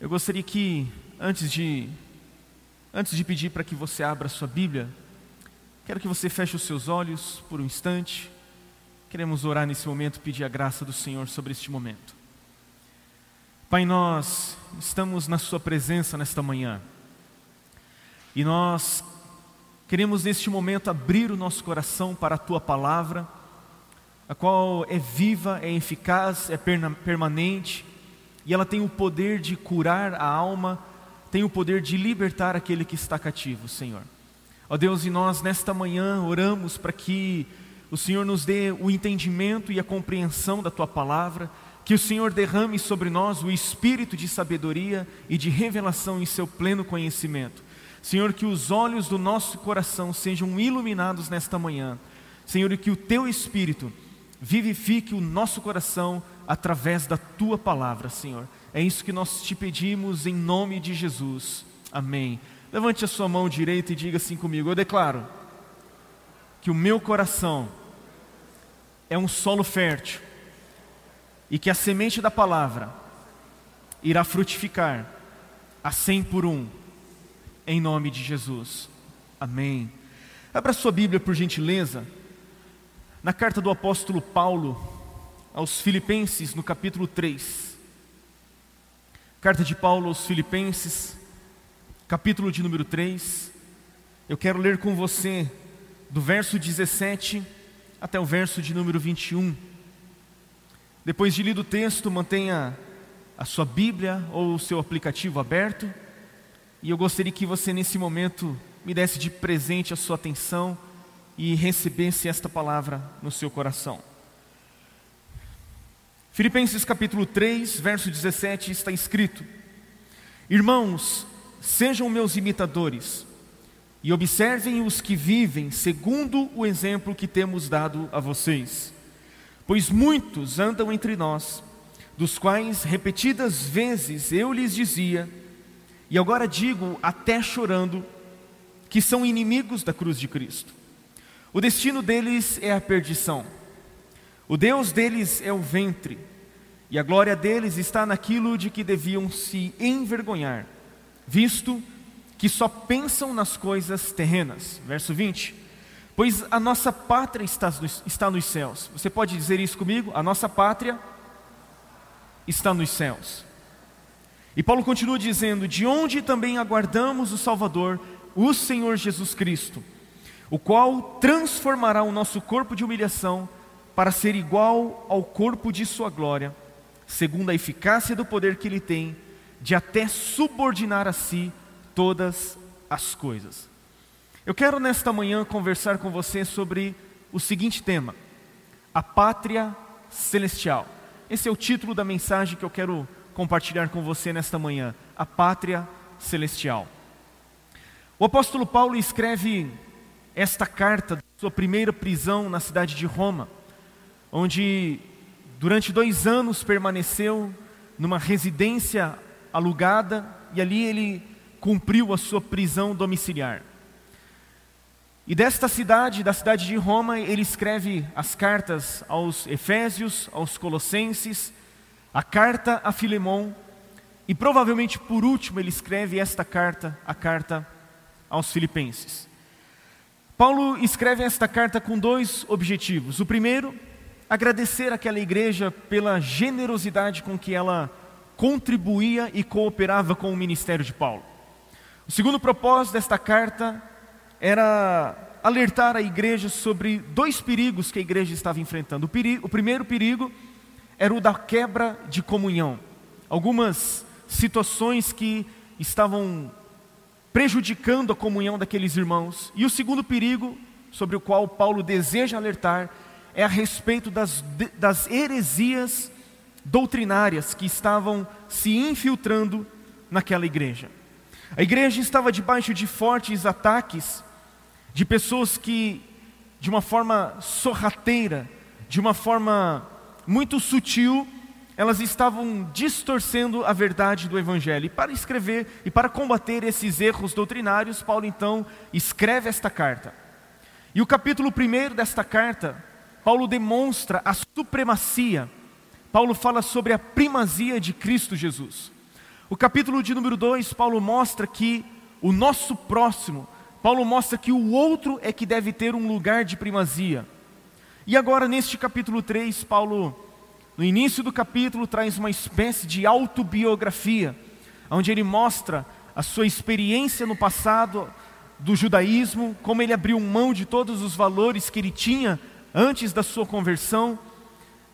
Eu gostaria que, antes de, antes de pedir para que você abra sua Bíblia, quero que você feche os seus olhos por um instante. Queremos orar nesse momento, pedir a graça do Senhor sobre este momento. Pai, nós estamos na Sua presença nesta manhã e nós queremos neste momento abrir o nosso coração para a Tua palavra, a qual é viva, é eficaz, é permanente e ela tem o poder de curar a alma, tem o poder de libertar aquele que está cativo, Senhor. Ó Deus, e nós nesta manhã oramos para que o Senhor nos dê o entendimento e a compreensão da tua palavra, que o Senhor derrame sobre nós o espírito de sabedoria e de revelação em seu pleno conhecimento. Senhor, que os olhos do nosso coração sejam iluminados nesta manhã. Senhor, e que o teu espírito vivifique o nosso coração através da tua palavra, Senhor. É isso que nós te pedimos em nome de Jesus. Amém. Levante a sua mão direita e diga assim comigo: Eu declaro que o meu coração é um solo fértil e que a semente da palavra irá frutificar a cem por um, em nome de Jesus. Amém. Abra sua Bíblia, por gentileza, na carta do apóstolo Paulo aos Filipenses, no capítulo 3. Carta de Paulo aos Filipenses, capítulo de número 3. Eu quero ler com você do verso 17 até o verso de número 21. Depois de lido o texto, mantenha a sua Bíblia ou o seu aplicativo aberto. E eu gostaria que você, nesse momento, me desse de presente a sua atenção e recebesse esta palavra no seu coração. Filipenses capítulo 3, verso 17 está escrito: Irmãos, sejam meus imitadores e observem os que vivem segundo o exemplo que temos dado a vocês. Pois muitos andam entre nós, dos quais repetidas vezes eu lhes dizia, e agora digo até chorando, que são inimigos da cruz de Cristo. O destino deles é a perdição. O Deus deles é o ventre, e a glória deles está naquilo de que deviam se envergonhar, visto que só pensam nas coisas terrenas. Verso 20. Pois a nossa pátria está nos, está nos céus. Você pode dizer isso comigo? A nossa pátria está nos céus. E Paulo continua dizendo: De onde também aguardamos o Salvador, o Senhor Jesus Cristo, o qual transformará o nosso corpo de humilhação para ser igual ao corpo de Sua glória, segundo a eficácia do poder que Ele tem, de até subordinar a si todas as coisas. Eu quero nesta manhã conversar com você sobre o seguinte tema: a pátria celestial. Esse é o título da mensagem que eu quero compartilhar com você nesta manhã: a pátria celestial. O apóstolo Paulo escreve esta carta da sua primeira prisão na cidade de Roma, onde durante dois anos permaneceu numa residência alugada e ali ele cumpriu a sua prisão domiciliar. E desta cidade, da cidade de Roma, ele escreve as cartas aos Efésios, aos Colossenses, a carta a Filemão, e provavelmente por último ele escreve esta carta, a carta aos Filipenses. Paulo escreve esta carta com dois objetivos. O primeiro, agradecer àquela igreja pela generosidade com que ela contribuía e cooperava com o ministério de Paulo. O segundo propósito desta carta era alertar a igreja sobre dois perigos que a igreja estava enfrentando. O, perigo, o primeiro perigo era o da quebra de comunhão. Algumas situações que estavam prejudicando a comunhão daqueles irmãos. E o segundo perigo, sobre o qual Paulo deseja alertar, é a respeito das, das heresias doutrinárias que estavam se infiltrando naquela igreja. A igreja estava debaixo de fortes ataques de pessoas que, de uma forma sorrateira, de uma forma muito sutil, elas estavam distorcendo a verdade do Evangelho. E para escrever e para combater esses erros doutrinários, Paulo então escreve esta carta. E o capítulo 1 desta carta, Paulo demonstra a supremacia, Paulo fala sobre a primazia de Cristo Jesus. O capítulo de número 2, Paulo mostra que o nosso próximo, Paulo mostra que o outro é que deve ter um lugar de primazia. E agora, neste capítulo 3, Paulo, no início do capítulo, traz uma espécie de autobiografia, onde ele mostra a sua experiência no passado do judaísmo, como ele abriu mão de todos os valores que ele tinha antes da sua conversão.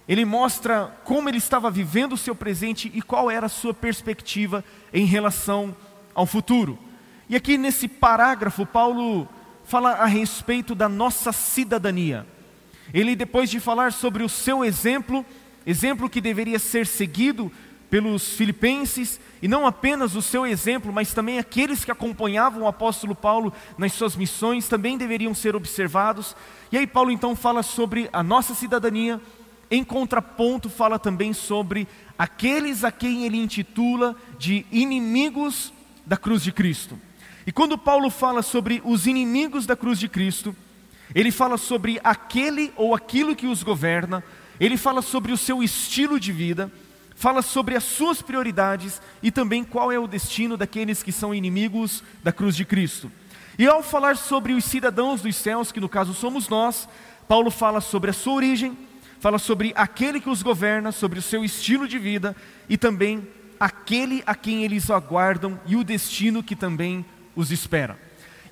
Ele mostra como ele estava vivendo o seu presente e qual era a sua perspectiva em relação ao futuro. E aqui nesse parágrafo, Paulo fala a respeito da nossa cidadania. Ele, depois de falar sobre o seu exemplo, exemplo que deveria ser seguido pelos filipenses, e não apenas o seu exemplo, mas também aqueles que acompanhavam o apóstolo Paulo nas suas missões também deveriam ser observados. E aí, Paulo então fala sobre a nossa cidadania, em contraponto, fala também sobre aqueles a quem ele intitula de inimigos da cruz de Cristo. E quando Paulo fala sobre os inimigos da cruz de Cristo, ele fala sobre aquele ou aquilo que os governa, ele fala sobre o seu estilo de vida, fala sobre as suas prioridades e também qual é o destino daqueles que são inimigos da cruz de Cristo. E ao falar sobre os cidadãos dos céus, que no caso somos nós, Paulo fala sobre a sua origem, fala sobre aquele que os governa, sobre o seu estilo de vida e também aquele a quem eles aguardam e o destino que também os espera.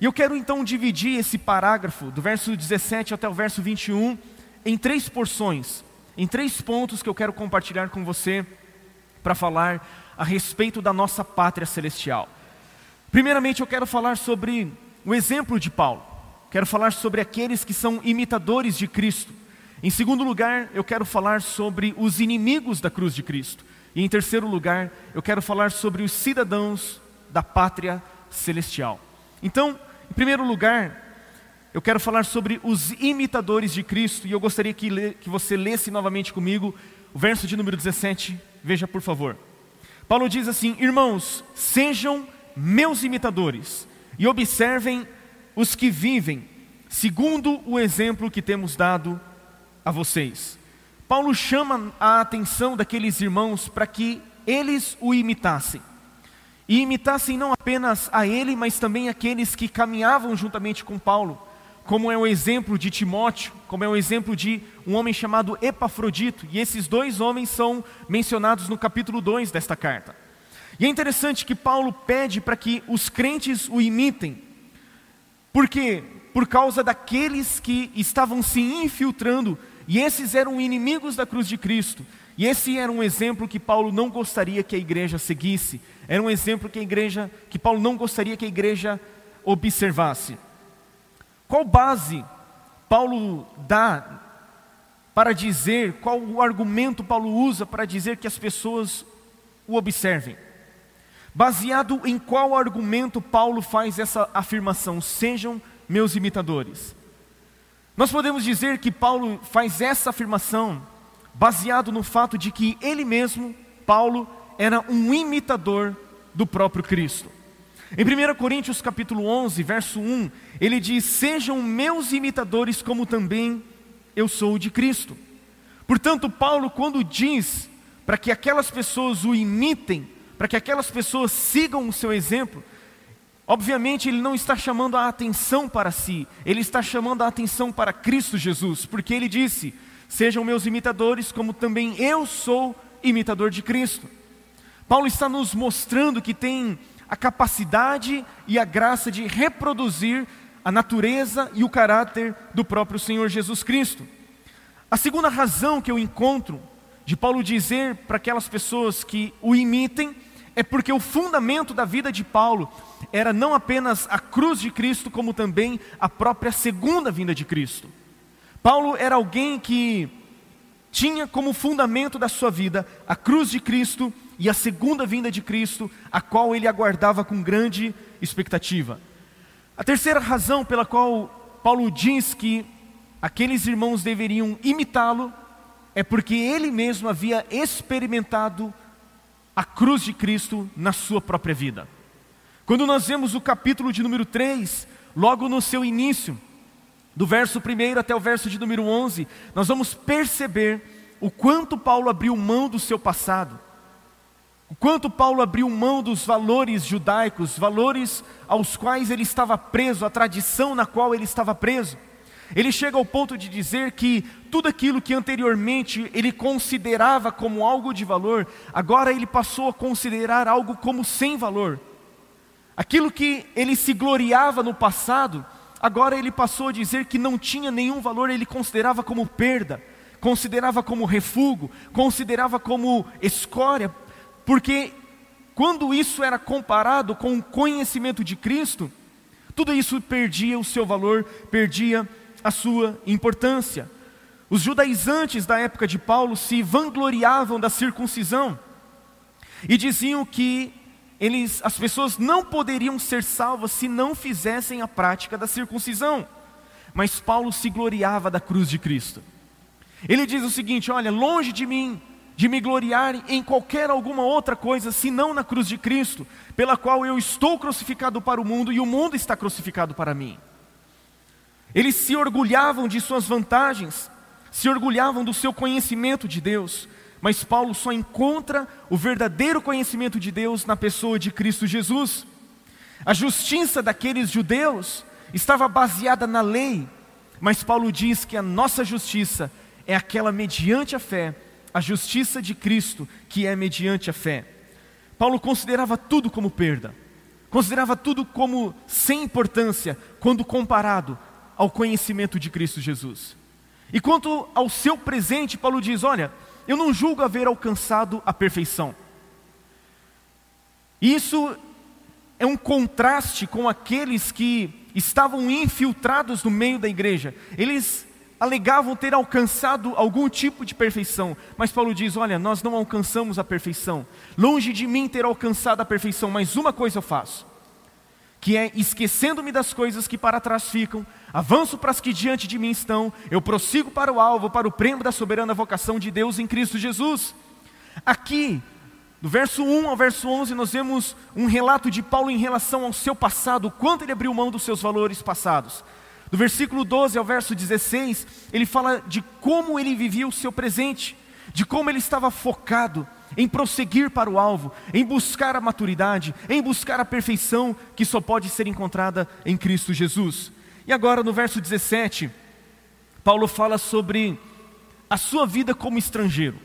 E eu quero então dividir esse parágrafo, do verso 17 até o verso 21, em três porções, em três pontos que eu quero compartilhar com você para falar a respeito da nossa pátria celestial. Primeiramente, eu quero falar sobre o exemplo de Paulo, quero falar sobre aqueles que são imitadores de Cristo. Em segundo lugar, eu quero falar sobre os inimigos da cruz de Cristo. E em terceiro lugar, eu quero falar sobre os cidadãos da pátria celestial. Então, em primeiro lugar, eu quero falar sobre os imitadores de Cristo, e eu gostaria que, que você lesse novamente comigo o verso de número 17, veja por favor. Paulo diz assim: Irmãos, sejam meus imitadores e observem os que vivem, segundo o exemplo que temos dado a vocês. Paulo chama a atenção daqueles irmãos para que eles o imitassem e imitassem não apenas a ele, mas também aqueles que caminhavam juntamente com Paulo, como é o exemplo de Timóteo, como é o exemplo de um homem chamado Epafrodito, e esses dois homens são mencionados no capítulo 2 desta carta. E é interessante que Paulo pede para que os crentes o imitem, porque por causa daqueles que estavam se infiltrando, e esses eram inimigos da cruz de Cristo, e esse era um exemplo que Paulo não gostaria que a igreja seguisse, era um exemplo que a igreja, que Paulo não gostaria que a igreja observasse. Qual base Paulo dá para dizer, qual o argumento Paulo usa para dizer que as pessoas o observem? Baseado em qual argumento Paulo faz essa afirmação? Sejam meus imitadores. Nós podemos dizer que Paulo faz essa afirmação baseado no fato de que ele mesmo, Paulo, era um imitador do próprio Cristo. Em 1 Coríntios capítulo 11, verso 1, ele diz: "Sejam meus imitadores como também eu sou de Cristo". Portanto, Paulo quando diz para que aquelas pessoas o imitem, para que aquelas pessoas sigam o seu exemplo, obviamente ele não está chamando a atenção para si, ele está chamando a atenção para Cristo Jesus, porque ele disse: Sejam meus imitadores, como também eu sou imitador de Cristo. Paulo está nos mostrando que tem a capacidade e a graça de reproduzir a natureza e o caráter do próprio Senhor Jesus Cristo. A segunda razão que eu encontro de Paulo dizer para aquelas pessoas que o imitem é porque o fundamento da vida de Paulo era não apenas a cruz de Cristo, como também a própria segunda vinda de Cristo. Paulo era alguém que tinha como fundamento da sua vida a cruz de Cristo e a segunda vinda de Cristo, a qual ele aguardava com grande expectativa. A terceira razão pela qual Paulo diz que aqueles irmãos deveriam imitá-lo é porque ele mesmo havia experimentado a cruz de Cristo na sua própria vida. Quando nós vemos o capítulo de número 3, logo no seu início, do verso 1 até o verso de número 11, nós vamos perceber o quanto Paulo abriu mão do seu passado, o quanto Paulo abriu mão dos valores judaicos, valores aos quais ele estava preso, a tradição na qual ele estava preso. Ele chega ao ponto de dizer que tudo aquilo que anteriormente ele considerava como algo de valor, agora ele passou a considerar algo como sem valor. Aquilo que ele se gloriava no passado, agora ele passou a dizer que não tinha nenhum valor, ele considerava como perda, considerava como refúgio, considerava como escória, porque quando isso era comparado com o conhecimento de Cristo, tudo isso perdia o seu valor, perdia a sua importância. Os judaizantes da época de Paulo se vangloriavam da circuncisão e diziam que eles, as pessoas não poderiam ser salvas se não fizessem a prática da circuncisão. Mas Paulo se gloriava da cruz de Cristo. Ele diz o seguinte: Olha, longe de mim de me gloriar em qualquer alguma outra coisa, senão na cruz de Cristo, pela qual eu estou crucificado para o mundo e o mundo está crucificado para mim. Eles se orgulhavam de suas vantagens, se orgulhavam do seu conhecimento de Deus, mas Paulo só encontra o verdadeiro conhecimento de Deus na pessoa de Cristo Jesus. A justiça daqueles judeus estava baseada na lei, mas Paulo diz que a nossa justiça é aquela mediante a fé a justiça de Cristo, que é mediante a fé. Paulo considerava tudo como perda, considerava tudo como sem importância quando comparado ao conhecimento de Cristo Jesus. E quanto ao seu presente, Paulo diz: Olha, eu não julgo haver alcançado a perfeição. Isso é um contraste com aqueles que estavam infiltrados no meio da igreja. Eles alegavam ter alcançado algum tipo de perfeição, mas Paulo diz: Olha, nós não alcançamos a perfeição, longe de mim ter alcançado a perfeição, mas uma coisa eu faço, que é esquecendo-me das coisas que para trás ficam, avanço para as que diante de mim estão, eu prossigo para o alvo, para o prêmio da soberana vocação de Deus em Cristo Jesus. Aqui, do verso 1 ao verso 11, nós vemos um relato de Paulo em relação ao seu passado, o quanto ele abriu mão dos seus valores passados. Do versículo 12 ao verso 16, ele fala de como ele vivia o seu presente, de como ele estava focado em prosseguir para o alvo, em buscar a maturidade, em buscar a perfeição que só pode ser encontrada em Cristo Jesus. E agora no verso 17, Paulo fala sobre a sua vida como estrangeiro,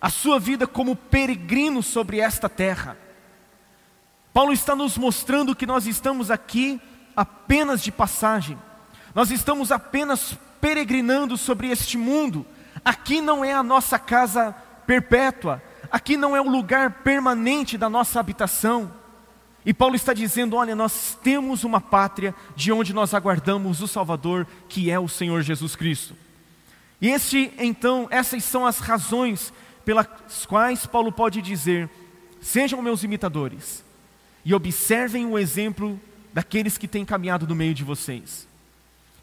a sua vida como peregrino sobre esta terra. Paulo está nos mostrando que nós estamos aqui apenas de passagem nós estamos apenas peregrinando sobre este mundo. Aqui não é a nossa casa perpétua, aqui não é o lugar permanente da nossa habitação. E Paulo está dizendo: olha, nós temos uma pátria de onde nós aguardamos o Salvador, que é o Senhor Jesus Cristo. E este, então, essas são as razões pelas quais Paulo pode dizer: sejam meus imitadores e observem o exemplo daqueles que têm caminhado no meio de vocês.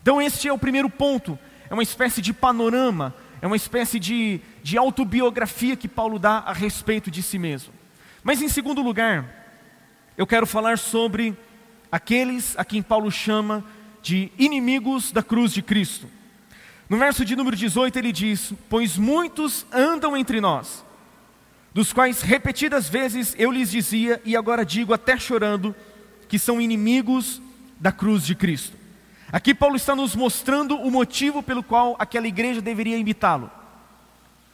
Então, este é o primeiro ponto, é uma espécie de panorama, é uma espécie de, de autobiografia que Paulo dá a respeito de si mesmo. Mas, em segundo lugar, eu quero falar sobre aqueles a quem Paulo chama de inimigos da cruz de Cristo. No verso de número 18 ele diz: Pois muitos andam entre nós, dos quais repetidas vezes eu lhes dizia, e agora digo até chorando, que são inimigos da cruz de Cristo. Aqui Paulo está nos mostrando o motivo pelo qual aquela igreja deveria imitá-lo.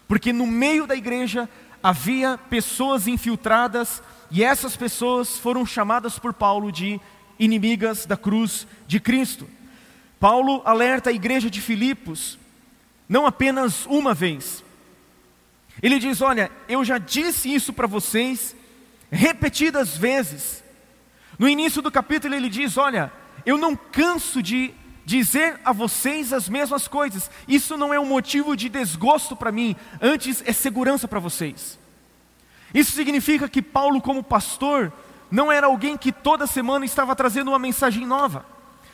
Porque no meio da igreja havia pessoas infiltradas e essas pessoas foram chamadas por Paulo de inimigas da cruz de Cristo. Paulo alerta a igreja de Filipos não apenas uma vez. Ele diz: Olha, eu já disse isso para vocês repetidas vezes. No início do capítulo ele diz: Olha, eu não canso de dizer a vocês as mesmas coisas. Isso não é um motivo de desgosto para mim, antes é segurança para vocês. Isso significa que Paulo, como pastor, não era alguém que toda semana estava trazendo uma mensagem nova.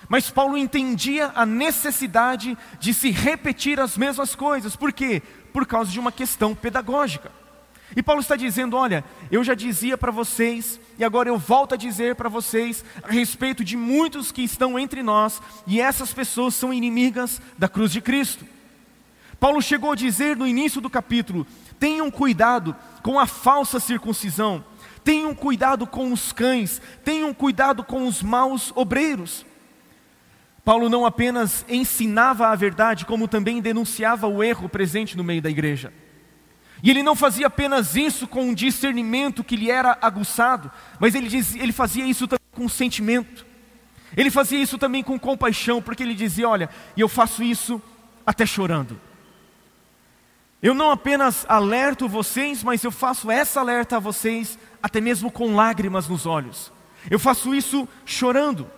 Mas Paulo entendia a necessidade de se repetir as mesmas coisas. Por quê? Por causa de uma questão pedagógica. E Paulo está dizendo: olha, eu já dizia para vocês, e agora eu volto a dizer para vocês a respeito de muitos que estão entre nós, e essas pessoas são inimigas da cruz de Cristo. Paulo chegou a dizer no início do capítulo: tenham cuidado com a falsa circuncisão, tenham cuidado com os cães, tenham cuidado com os maus obreiros. Paulo não apenas ensinava a verdade, como também denunciava o erro presente no meio da igreja. E ele não fazia apenas isso com um discernimento que lhe era aguçado, mas ele, ele fazia isso também com sentimento. Ele fazia isso também com compaixão, porque ele dizia: Olha, eu faço isso até chorando. Eu não apenas alerto vocês, mas eu faço essa alerta a vocês até mesmo com lágrimas nos olhos. Eu faço isso chorando.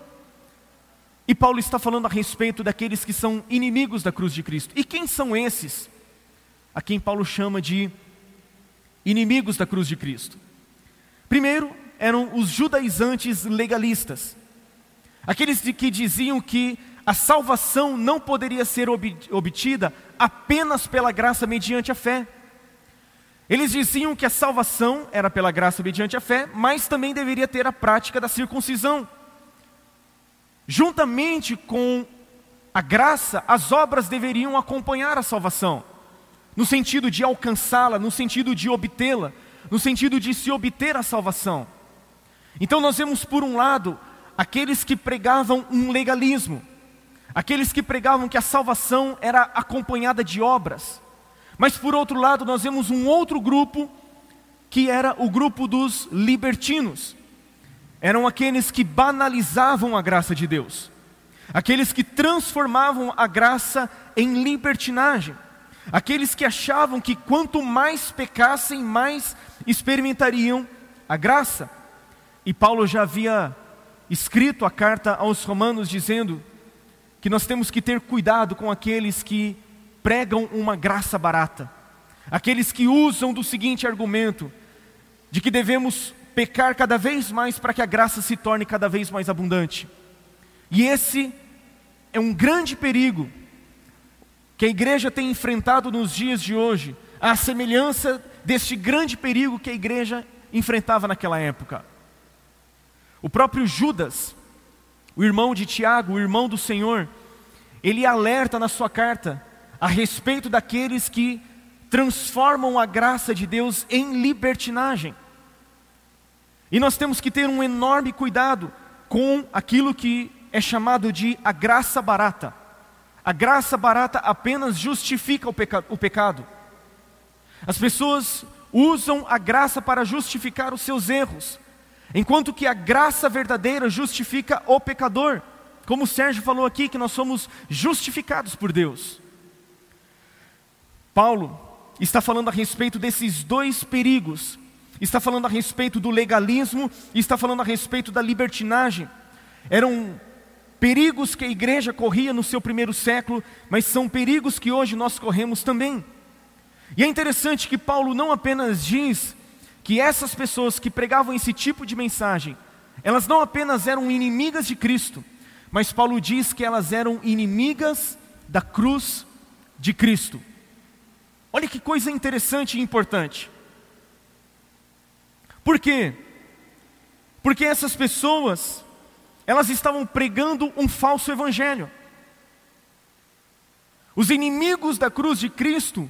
E Paulo está falando a respeito daqueles que são inimigos da cruz de Cristo. E quem são esses? A quem Paulo chama de inimigos da cruz de Cristo. Primeiro, eram os judaizantes legalistas. Aqueles que diziam que a salvação não poderia ser obtida apenas pela graça mediante a fé. Eles diziam que a salvação era pela graça mediante a fé, mas também deveria ter a prática da circuncisão. Juntamente com a graça, as obras deveriam acompanhar a salvação, no sentido de alcançá-la, no sentido de obtê-la, no sentido de se obter a salvação. Então nós vemos, por um lado, aqueles que pregavam um legalismo, aqueles que pregavam que a salvação era acompanhada de obras, mas por outro lado, nós vemos um outro grupo, que era o grupo dos libertinos. Eram aqueles que banalizavam a graça de Deus, aqueles que transformavam a graça em libertinagem, aqueles que achavam que quanto mais pecassem, mais experimentariam a graça. E Paulo já havia escrito a carta aos Romanos dizendo que nós temos que ter cuidado com aqueles que pregam uma graça barata, aqueles que usam do seguinte argumento, de que devemos pecar cada vez mais para que a graça se torne cada vez mais abundante. E esse é um grande perigo que a igreja tem enfrentado nos dias de hoje, à semelhança deste grande perigo que a igreja enfrentava naquela época. O próprio Judas, o irmão de Tiago, o irmão do Senhor, ele alerta na sua carta a respeito daqueles que transformam a graça de Deus em libertinagem. E nós temos que ter um enorme cuidado com aquilo que é chamado de a graça barata. A graça barata apenas justifica o, peca o pecado. As pessoas usam a graça para justificar os seus erros, enquanto que a graça verdadeira justifica o pecador. Como o Sérgio falou aqui, que nós somos justificados por Deus. Paulo está falando a respeito desses dois perigos. Está falando a respeito do legalismo e está falando a respeito da libertinagem. Eram perigos que a igreja corria no seu primeiro século, mas são perigos que hoje nós corremos também. E é interessante que Paulo não apenas diz que essas pessoas que pregavam esse tipo de mensagem, elas não apenas eram inimigas de Cristo, mas Paulo diz que elas eram inimigas da cruz de Cristo. Olha que coisa interessante e importante. Por quê? Porque essas pessoas, elas estavam pregando um falso evangelho. Os inimigos da cruz de Cristo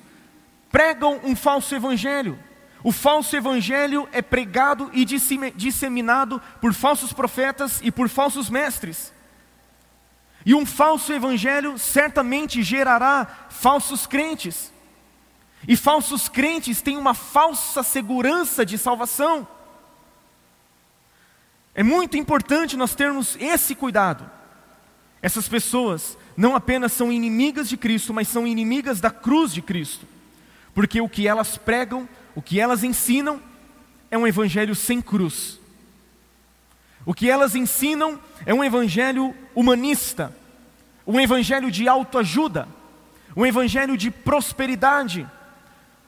pregam um falso evangelho. O falso evangelho é pregado e disseminado por falsos profetas e por falsos mestres. E um falso evangelho certamente gerará falsos crentes. E falsos crentes têm uma falsa segurança de salvação. É muito importante nós termos esse cuidado. Essas pessoas não apenas são inimigas de Cristo, mas são inimigas da cruz de Cristo. Porque o que elas pregam, o que elas ensinam, é um evangelho sem cruz. O que elas ensinam é um evangelho humanista, um evangelho de autoajuda, um evangelho de prosperidade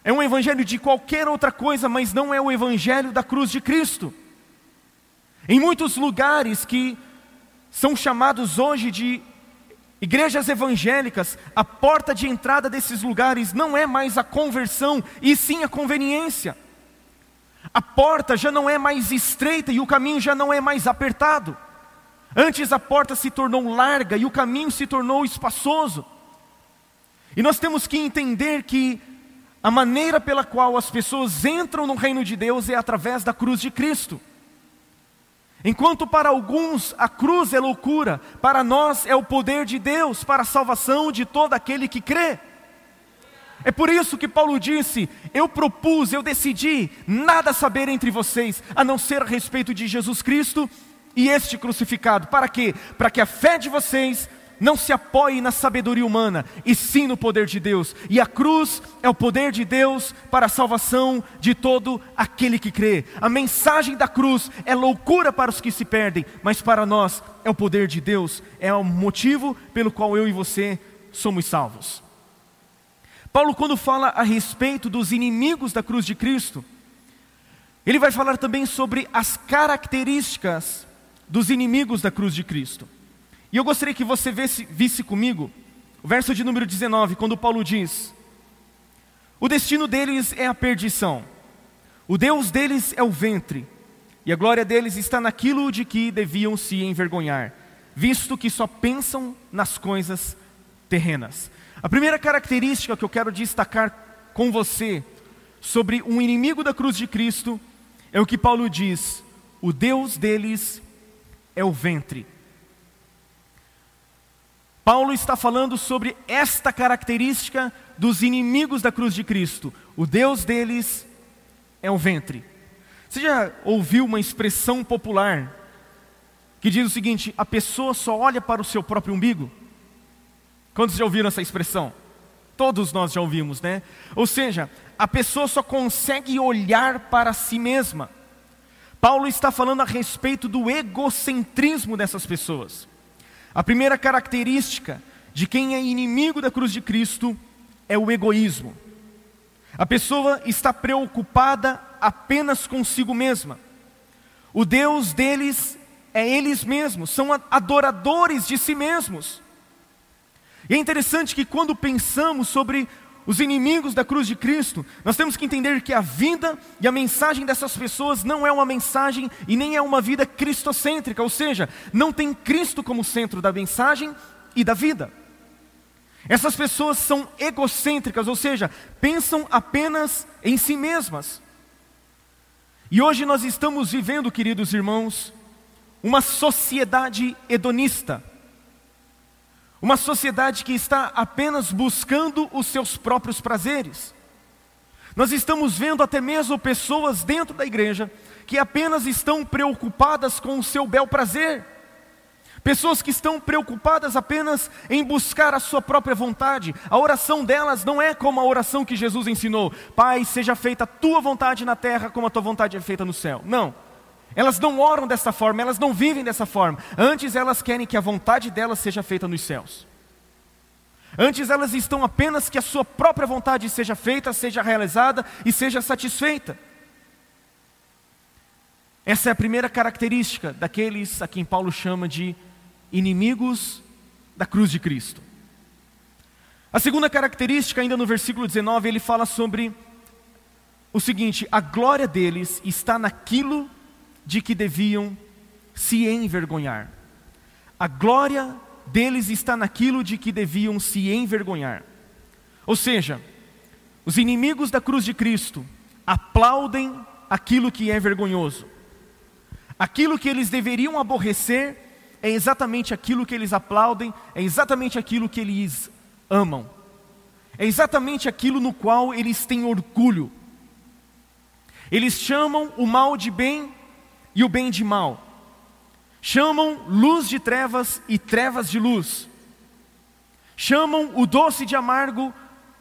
é um evangelho de qualquer outra coisa, mas não é o evangelho da cruz de Cristo. Em muitos lugares que são chamados hoje de igrejas evangélicas, a porta de entrada desses lugares não é mais a conversão, e sim a conveniência. A porta já não é mais estreita e o caminho já não é mais apertado. Antes a porta se tornou larga e o caminho se tornou espaçoso. E nós temos que entender que a maneira pela qual as pessoas entram no reino de Deus é através da cruz de Cristo. Enquanto para alguns a cruz é loucura, para nós é o poder de Deus para a salvação de todo aquele que crê. É por isso que Paulo disse: Eu propus, eu decidi nada saber entre vocês, a não ser a respeito de Jesus Cristo e este crucificado. Para quê? Para que a fé de vocês não se apoie na sabedoria humana, e sim no poder de Deus. E a cruz é o poder de Deus para a salvação de todo aquele que crê. A mensagem da cruz é loucura para os que se perdem, mas para nós é o poder de Deus, é o motivo pelo qual eu e você somos salvos. Paulo, quando fala a respeito dos inimigos da cruz de Cristo, ele vai falar também sobre as características dos inimigos da cruz de Cristo. E eu gostaria que você visse, visse comigo o verso de número 19, quando Paulo diz: O destino deles é a perdição, o Deus deles é o ventre, e a glória deles está naquilo de que deviam se envergonhar, visto que só pensam nas coisas terrenas. A primeira característica que eu quero destacar com você sobre um inimigo da cruz de Cristo é o que Paulo diz: o Deus deles é o ventre. Paulo está falando sobre esta característica dos inimigos da cruz de Cristo. O Deus deles é o ventre. Você já ouviu uma expressão popular que diz o seguinte: a pessoa só olha para o seu próprio umbigo? Quantos já ouviram essa expressão? Todos nós já ouvimos, né? Ou seja, a pessoa só consegue olhar para si mesma. Paulo está falando a respeito do egocentrismo dessas pessoas. A primeira característica de quem é inimigo da cruz de Cristo é o egoísmo. A pessoa está preocupada apenas consigo mesma. O Deus deles é eles mesmos, são adoradores de si mesmos. E é interessante que quando pensamos sobre os inimigos da cruz de Cristo, nós temos que entender que a vida e a mensagem dessas pessoas não é uma mensagem e nem é uma vida cristocêntrica, ou seja, não tem Cristo como centro da mensagem e da vida. Essas pessoas são egocêntricas, ou seja, pensam apenas em si mesmas. E hoje nós estamos vivendo, queridos irmãos, uma sociedade hedonista uma sociedade que está apenas buscando os seus próprios prazeres. Nós estamos vendo até mesmo pessoas dentro da igreja que apenas estão preocupadas com o seu bel prazer. Pessoas que estão preocupadas apenas em buscar a sua própria vontade. A oração delas não é como a oração que Jesus ensinou: Pai, seja feita a tua vontade na terra como a tua vontade é feita no céu. Não. Elas não oram dessa forma, elas não vivem dessa forma. Antes elas querem que a vontade delas seja feita nos céus. Antes elas estão apenas que a sua própria vontade seja feita, seja realizada e seja satisfeita. Essa é a primeira característica daqueles a quem Paulo chama de inimigos da cruz de Cristo. A segunda característica, ainda no versículo 19, ele fala sobre o seguinte: a glória deles está naquilo de que deviam se envergonhar. A glória deles está naquilo de que deviam se envergonhar. Ou seja, os inimigos da cruz de Cristo aplaudem aquilo que é vergonhoso. Aquilo que eles deveriam aborrecer é exatamente aquilo que eles aplaudem, é exatamente aquilo que eles amam. É exatamente aquilo no qual eles têm orgulho. Eles chamam o mal de bem e o bem de mal. Chamam luz de trevas e trevas de luz. Chamam o doce de amargo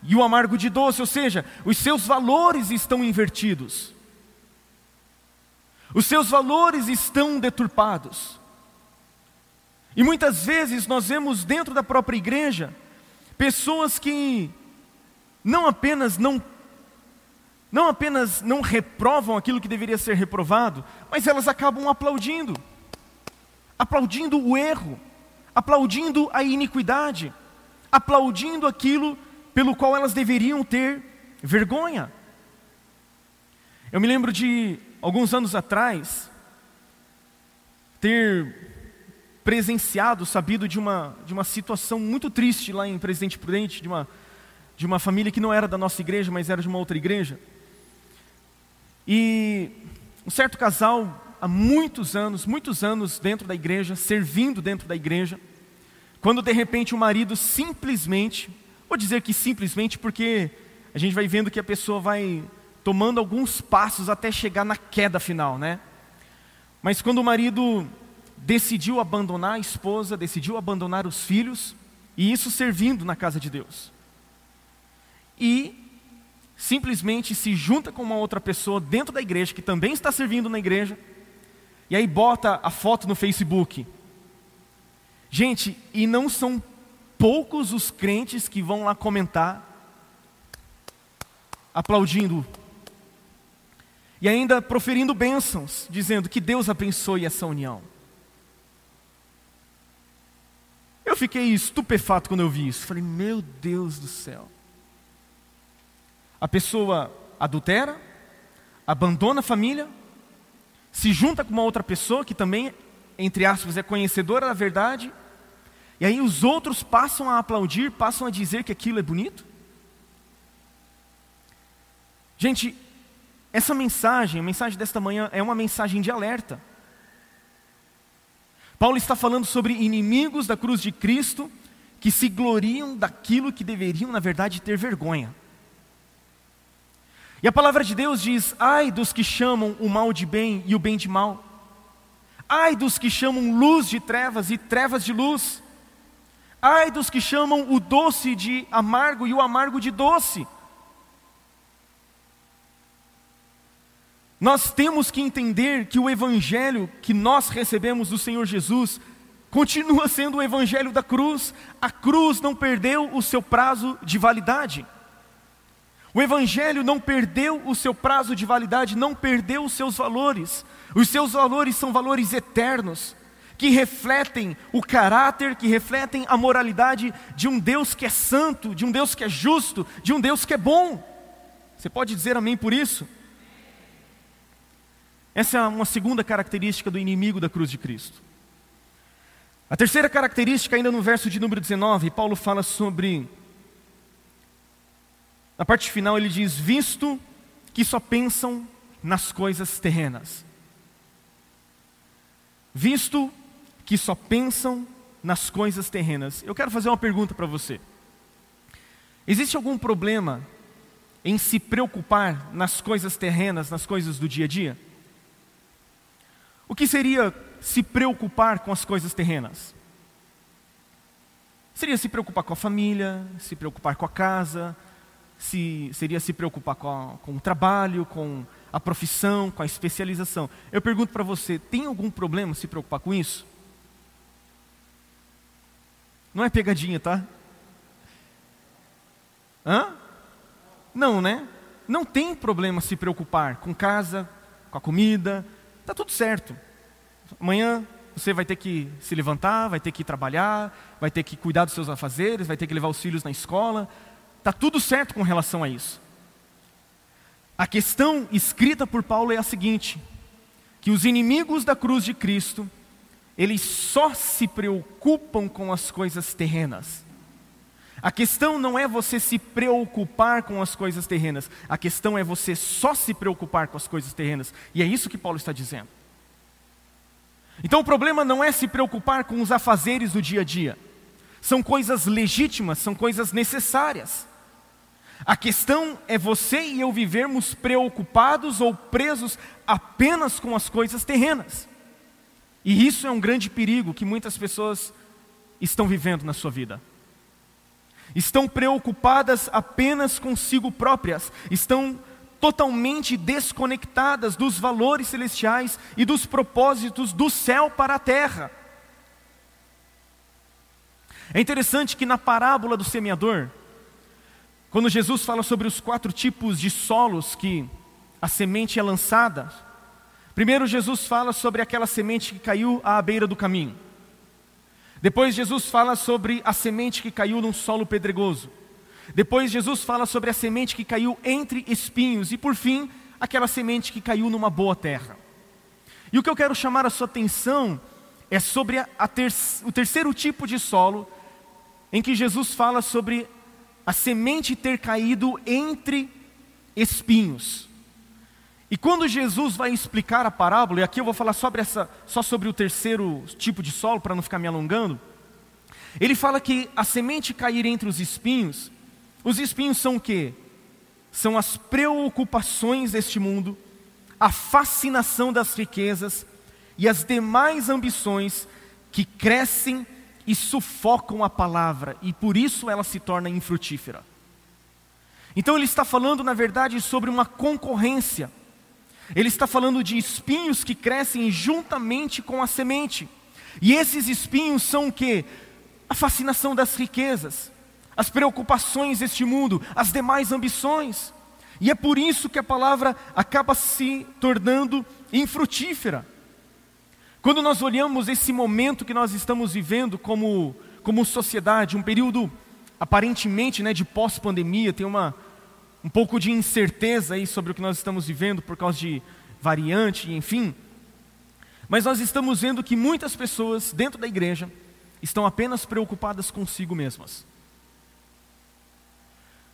e o amargo de doce, ou seja, os seus valores estão invertidos. Os seus valores estão deturpados. E muitas vezes nós vemos dentro da própria igreja pessoas que não apenas não não apenas não reprovam aquilo que deveria ser reprovado, mas elas acabam aplaudindo aplaudindo o erro, aplaudindo a iniquidade, aplaudindo aquilo pelo qual elas deveriam ter vergonha. Eu me lembro de alguns anos atrás ter presenciado, sabido de uma, de uma situação muito triste lá em Presidente Prudente, de uma, de uma família que não era da nossa igreja, mas era de uma outra igreja. E um certo casal, há muitos anos, muitos anos dentro da igreja, servindo dentro da igreja, quando de repente o marido simplesmente, vou dizer que simplesmente porque a gente vai vendo que a pessoa vai tomando alguns passos até chegar na queda final, né? Mas quando o marido decidiu abandonar a esposa, decidiu abandonar os filhos, e isso servindo na casa de Deus. E simplesmente se junta com uma outra pessoa dentro da igreja, que também está servindo na igreja, e aí bota a foto no Facebook. Gente, e não são poucos os crentes que vão lá comentar, aplaudindo, e ainda proferindo bênçãos, dizendo que Deus abençoe essa união. Eu fiquei estupefato quando eu vi isso. Falei, meu Deus do céu. A pessoa adultera, abandona a família, se junta com uma outra pessoa que também, entre aspas, é conhecedora da verdade, e aí os outros passam a aplaudir, passam a dizer que aquilo é bonito? Gente, essa mensagem, a mensagem desta manhã, é uma mensagem de alerta. Paulo está falando sobre inimigos da cruz de Cristo que se gloriam daquilo que deveriam, na verdade, ter vergonha. E a palavra de Deus diz: ai dos que chamam o mal de bem e o bem de mal, ai dos que chamam luz de trevas e trevas de luz, ai dos que chamam o doce de amargo e o amargo de doce. Nós temos que entender que o evangelho que nós recebemos do Senhor Jesus continua sendo o evangelho da cruz. A cruz não perdeu o seu prazo de validade. O evangelho não perdeu o seu prazo de validade, não perdeu os seus valores. Os seus valores são valores eternos, que refletem o caráter, que refletem a moralidade de um Deus que é santo, de um Deus que é justo, de um Deus que é bom. Você pode dizer amém por isso? Essa é uma segunda característica do inimigo da cruz de Cristo. A terceira característica, ainda no verso de número 19, Paulo fala sobre. Na parte final, ele diz: Visto que só pensam nas coisas terrenas. Visto que só pensam nas coisas terrenas. Eu quero fazer uma pergunta para você. Existe algum problema em se preocupar nas coisas terrenas, nas coisas do dia a dia? O que seria se preocupar com as coisas terrenas? Seria se preocupar com a família, se preocupar com a casa, se, seria se preocupar com, a, com o trabalho, com a profissão, com a especialização. Eu pergunto para você: tem algum problema se preocupar com isso? Não é pegadinha, tá? Hã? Não, né? Não tem problema se preocupar com casa, com a comida, Está tudo certo. Amanhã você vai ter que se levantar, vai ter que trabalhar, vai ter que cuidar dos seus afazeres, vai ter que levar os filhos na escola. Está tudo certo com relação a isso. A questão escrita por Paulo é a seguinte: que os inimigos da cruz de Cristo, eles só se preocupam com as coisas terrenas. A questão não é você se preocupar com as coisas terrenas, a questão é você só se preocupar com as coisas terrenas, e é isso que Paulo está dizendo. Então o problema não é se preocupar com os afazeres do dia a dia, são coisas legítimas, são coisas necessárias. A questão é você e eu vivermos preocupados ou presos apenas com as coisas terrenas. E isso é um grande perigo que muitas pessoas estão vivendo na sua vida estão preocupadas apenas consigo próprias, estão totalmente desconectadas dos valores celestiais e dos propósitos do céu para a terra. É interessante que na parábola do semeador, quando Jesus fala sobre os quatro tipos de solos que a semente é lançada, primeiro Jesus fala sobre aquela semente que caiu à beira do caminho. Depois Jesus fala sobre a semente que caiu num solo pedregoso. Depois Jesus fala sobre a semente que caiu entre espinhos. E por fim, aquela semente que caiu numa boa terra. E o que eu quero chamar a sua atenção é sobre ter, o terceiro tipo de solo, em que Jesus fala sobre a semente ter caído entre espinhos. E quando Jesus vai explicar a parábola, e aqui eu vou falar sobre essa, só sobre o terceiro tipo de solo, para não ficar me alongando, ele fala que a semente cair entre os espinhos, os espinhos são o quê? São as preocupações deste mundo, a fascinação das riquezas e as demais ambições que crescem e sufocam a palavra, e por isso ela se torna infrutífera. Então ele está falando, na verdade, sobre uma concorrência ele está falando de espinhos que crescem juntamente com a semente. E esses espinhos são o que? A fascinação das riquezas, as preocupações deste mundo, as demais ambições. E é por isso que a palavra acaba se tornando infrutífera. Quando nós olhamos esse momento que nós estamos vivendo como, como sociedade, um período aparentemente né, de pós-pandemia, tem uma, um pouco de incerteza aí sobre o que nós estamos vivendo por causa de variante, enfim. Mas nós estamos vendo que muitas pessoas dentro da igreja estão apenas preocupadas consigo mesmas.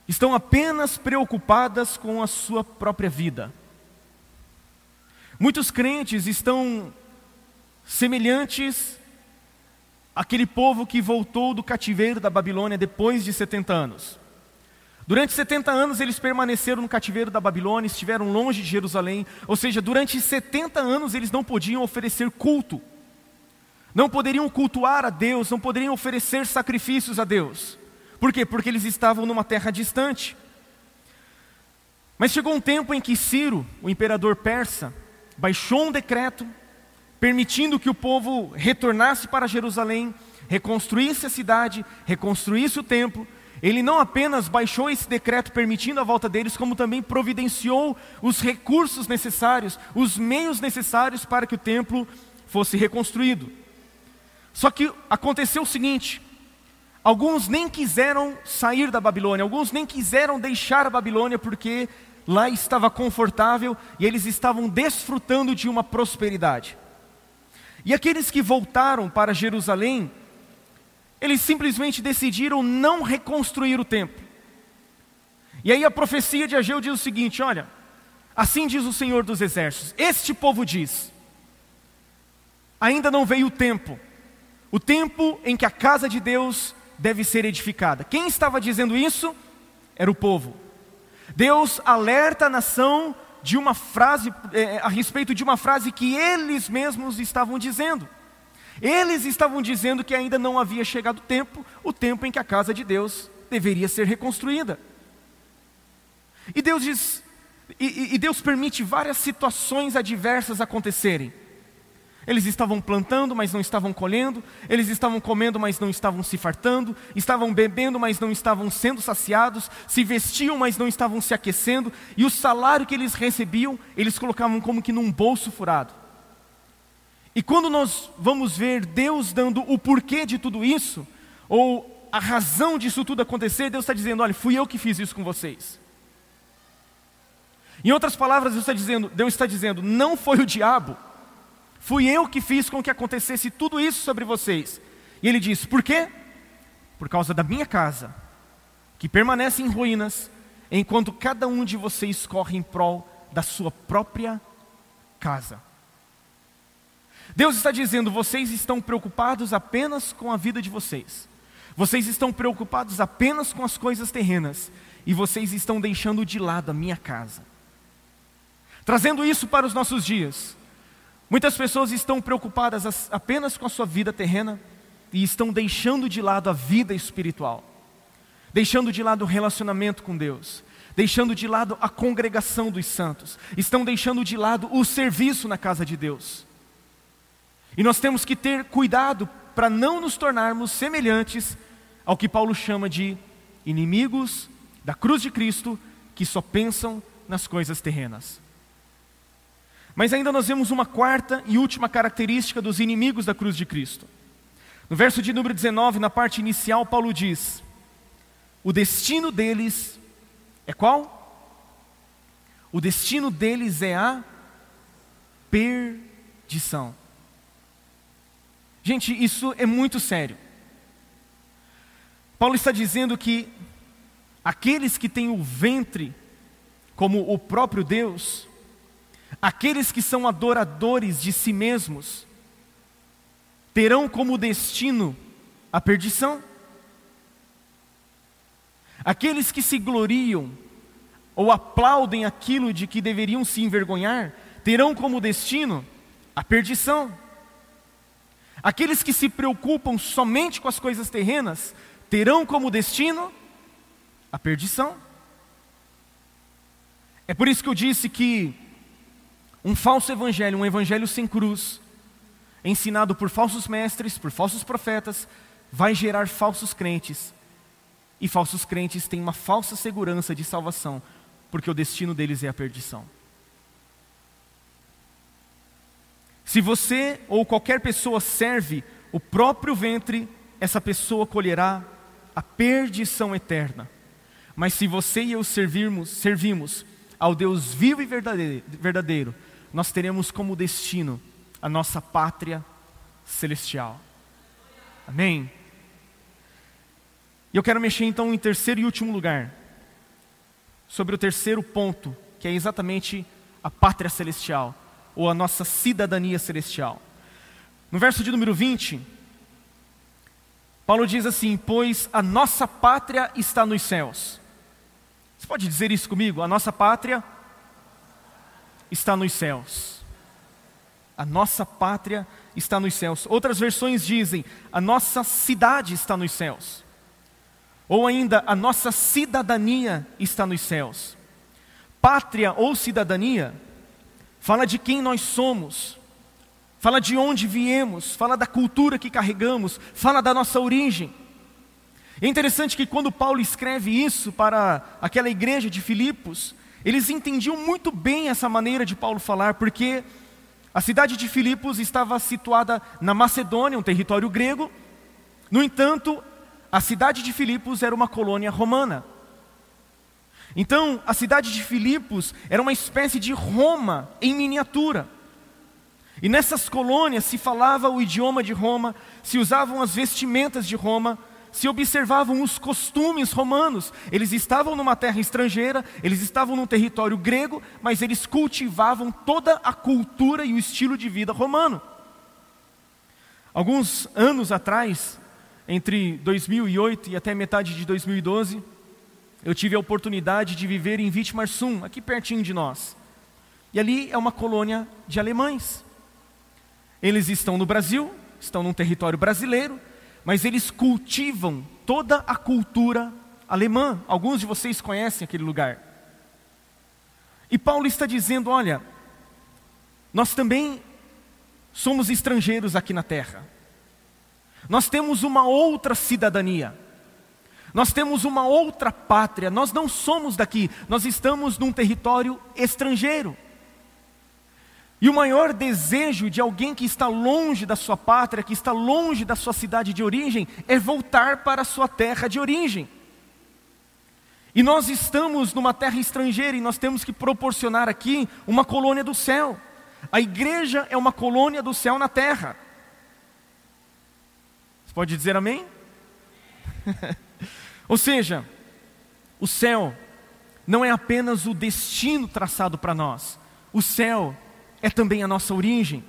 Estão apenas preocupadas com a sua própria vida. Muitos crentes estão semelhantes àquele povo que voltou do cativeiro da Babilônia depois de 70 anos. Durante 70 anos eles permaneceram no cativeiro da Babilônia, estiveram longe de Jerusalém, ou seja, durante 70 anos eles não podiam oferecer culto, não poderiam cultuar a Deus, não poderiam oferecer sacrifícios a Deus. Por quê? Porque eles estavam numa terra distante. Mas chegou um tempo em que Ciro, o imperador persa, baixou um decreto permitindo que o povo retornasse para Jerusalém, reconstruísse a cidade, reconstruísse o templo ele não apenas baixou esse decreto permitindo a volta deles, como também providenciou os recursos necessários, os meios necessários para que o templo fosse reconstruído. Só que aconteceu o seguinte: alguns nem quiseram sair da Babilônia, alguns nem quiseram deixar a Babilônia porque lá estava confortável e eles estavam desfrutando de uma prosperidade. E aqueles que voltaram para Jerusalém, eles simplesmente decidiram não reconstruir o templo. E aí a profecia de Ageu diz o seguinte: olha, assim diz o Senhor dos Exércitos: Este povo diz, ainda não veio o tempo, o tempo em que a casa de Deus deve ser edificada. Quem estava dizendo isso? Era o povo. Deus alerta a nação de uma frase, é, a respeito de uma frase que eles mesmos estavam dizendo. Eles estavam dizendo que ainda não havia chegado o tempo, o tempo em que a casa de Deus deveria ser reconstruída. E Deus diz, e, e Deus permite várias situações adversas acontecerem. Eles estavam plantando, mas não estavam colhendo, eles estavam comendo, mas não estavam se fartando, estavam bebendo, mas não estavam sendo saciados, se vestiam, mas não estavam se aquecendo, e o salário que eles recebiam, eles colocavam como que num bolso furado. E quando nós vamos ver Deus dando o porquê de tudo isso, ou a razão disso tudo acontecer, Deus está dizendo: olha, fui eu que fiz isso com vocês. Em outras palavras, Deus está dizendo, Deus está dizendo, não foi o diabo, fui eu que fiz com que acontecesse tudo isso sobre vocês. E ele diz: por quê? Por causa da minha casa, que permanece em ruínas, enquanto cada um de vocês corre em prol da sua própria casa. Deus está dizendo: vocês estão preocupados apenas com a vida de vocês, vocês estão preocupados apenas com as coisas terrenas, e vocês estão deixando de lado a minha casa. Trazendo isso para os nossos dias, muitas pessoas estão preocupadas apenas com a sua vida terrena e estão deixando de lado a vida espiritual, deixando de lado o relacionamento com Deus, deixando de lado a congregação dos santos, estão deixando de lado o serviço na casa de Deus. E nós temos que ter cuidado para não nos tornarmos semelhantes ao que Paulo chama de inimigos da cruz de Cristo que só pensam nas coisas terrenas. Mas ainda nós vemos uma quarta e última característica dos inimigos da cruz de Cristo. No verso de número 19, na parte inicial, Paulo diz: O destino deles é qual? O destino deles é a perdição. Gente, isso é muito sério. Paulo está dizendo que aqueles que têm o ventre como o próprio Deus, aqueles que são adoradores de si mesmos, terão como destino a perdição. Aqueles que se gloriam ou aplaudem aquilo de que deveriam se envergonhar, terão como destino a perdição. Aqueles que se preocupam somente com as coisas terrenas, terão como destino a perdição. É por isso que eu disse que um falso evangelho, um evangelho sem cruz, ensinado por falsos mestres, por falsos profetas, vai gerar falsos crentes. E falsos crentes têm uma falsa segurança de salvação, porque o destino deles é a perdição. Se você ou qualquer pessoa serve o próprio ventre, essa pessoa colherá a perdição eterna. Mas se você e eu servirmos, servimos ao Deus vivo e verdadeiro, nós teremos como destino a nossa pátria celestial. Amém? E eu quero mexer então em terceiro e último lugar, sobre o terceiro ponto, que é exatamente a pátria celestial, ou a nossa cidadania celestial. No verso de número 20, Paulo diz assim: Pois a nossa pátria está nos céus. Você pode dizer isso comigo? A nossa pátria está nos céus. A nossa pátria está nos céus. Outras versões dizem: a nossa cidade está nos céus. Ou ainda, a nossa cidadania está nos céus. Pátria ou cidadania fala de quem nós somos, fala de onde viemos, fala da cultura que carregamos, fala da nossa origem. É interessante que quando Paulo escreve isso para aquela igreja de Filipos, eles entendiam muito bem essa maneira de Paulo falar, porque a cidade de Filipos estava situada na Macedônia, um território grego. No entanto, a cidade de Filipos era uma colônia romana. Então, a cidade de Filipos era uma espécie de Roma em miniatura. E nessas colônias se falava o idioma de Roma, se usavam as vestimentas de Roma, se observavam os costumes romanos. Eles estavam numa terra estrangeira, eles estavam num território grego, mas eles cultivavam toda a cultura e o estilo de vida romano. Alguns anos atrás, entre 2008 e até metade de 2012, eu tive a oportunidade de viver em Wittmarsum, aqui pertinho de nós. E ali é uma colônia de alemães. Eles estão no Brasil, estão num território brasileiro, mas eles cultivam toda a cultura alemã. Alguns de vocês conhecem aquele lugar. E Paulo está dizendo: olha, nós também somos estrangeiros aqui na terra. Nós temos uma outra cidadania. Nós temos uma outra pátria. Nós não somos daqui, nós estamos num território estrangeiro. E o maior desejo de alguém que está longe da sua pátria, que está longe da sua cidade de origem, é voltar para a sua terra de origem. E nós estamos numa terra estrangeira e nós temos que proporcionar aqui uma colônia do céu. A igreja é uma colônia do céu na terra. Você pode dizer amém? Ou seja, o céu não é apenas o destino traçado para nós, o céu é também a nossa origem.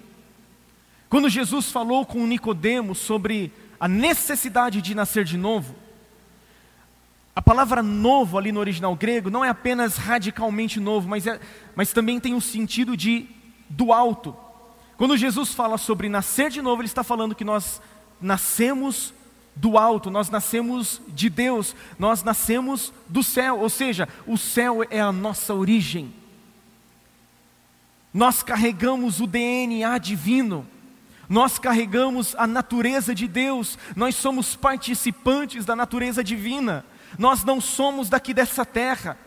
Quando Jesus falou com Nicodemos sobre a necessidade de nascer de novo, a palavra novo ali no original grego não é apenas radicalmente novo, mas, é, mas também tem o um sentido de do alto. Quando Jesus fala sobre nascer de novo, ele está falando que nós nascemos do alto, nós nascemos de Deus, nós nascemos do céu, ou seja, o céu é a nossa origem. Nós carregamos o DNA divino, nós carregamos a natureza de Deus, nós somos participantes da natureza divina, nós não somos daqui dessa terra.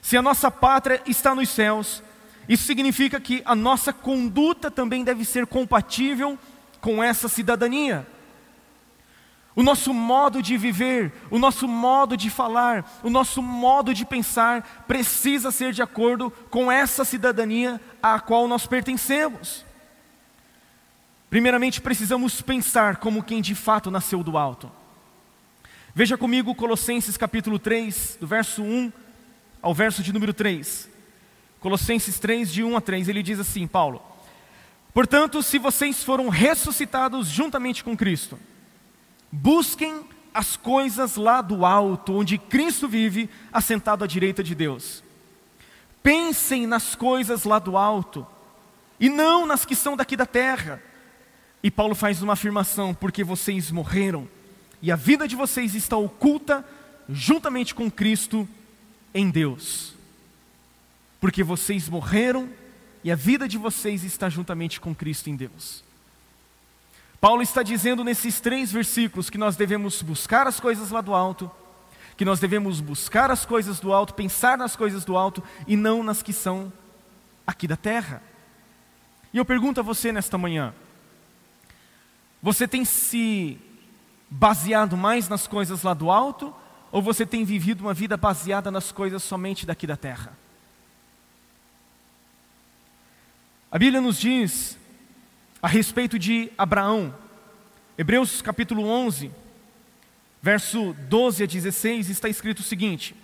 Se a nossa pátria está nos céus, isso significa que a nossa conduta também deve ser compatível com essa cidadania. O nosso modo de viver, o nosso modo de falar, o nosso modo de pensar precisa ser de acordo com essa cidadania à qual nós pertencemos. Primeiramente, precisamos pensar como quem de fato nasceu do alto. Veja comigo Colossenses capítulo 3, do verso 1 ao verso de número 3. Colossenses 3, de 1 a 3, ele diz assim: Paulo, portanto, se vocês foram ressuscitados juntamente com Cristo, busquem as coisas lá do alto, onde Cristo vive, assentado à direita de Deus. Pensem nas coisas lá do alto, e não nas que são daqui da terra. E Paulo faz uma afirmação: porque vocês morreram, e a vida de vocês está oculta juntamente com Cristo em Deus. Porque vocês morreram e a vida de vocês está juntamente com Cristo em Deus. Paulo está dizendo nesses três versículos que nós devemos buscar as coisas lá do alto, que nós devemos buscar as coisas do alto, pensar nas coisas do alto e não nas que são aqui da terra. E eu pergunto a você nesta manhã: você tem se baseado mais nas coisas lá do alto ou você tem vivido uma vida baseada nas coisas somente daqui da terra? A Bíblia nos diz a respeito de Abraão, Hebreus capítulo 11, verso 12 a 16, está escrito o seguinte: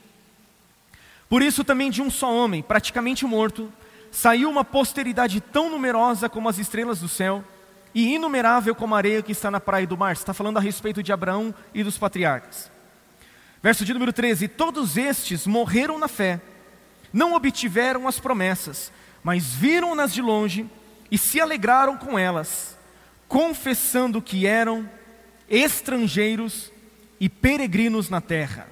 Por isso também de um só homem, praticamente morto, saiu uma posteridade tão numerosa como as estrelas do céu e inumerável como a areia que está na praia do mar. Está falando a respeito de Abraão e dos patriarcas. Verso de número 13: Todos estes morreram na fé, não obtiveram as promessas, mas viram-nas de longe e se alegraram com elas, confessando que eram estrangeiros e peregrinos na terra.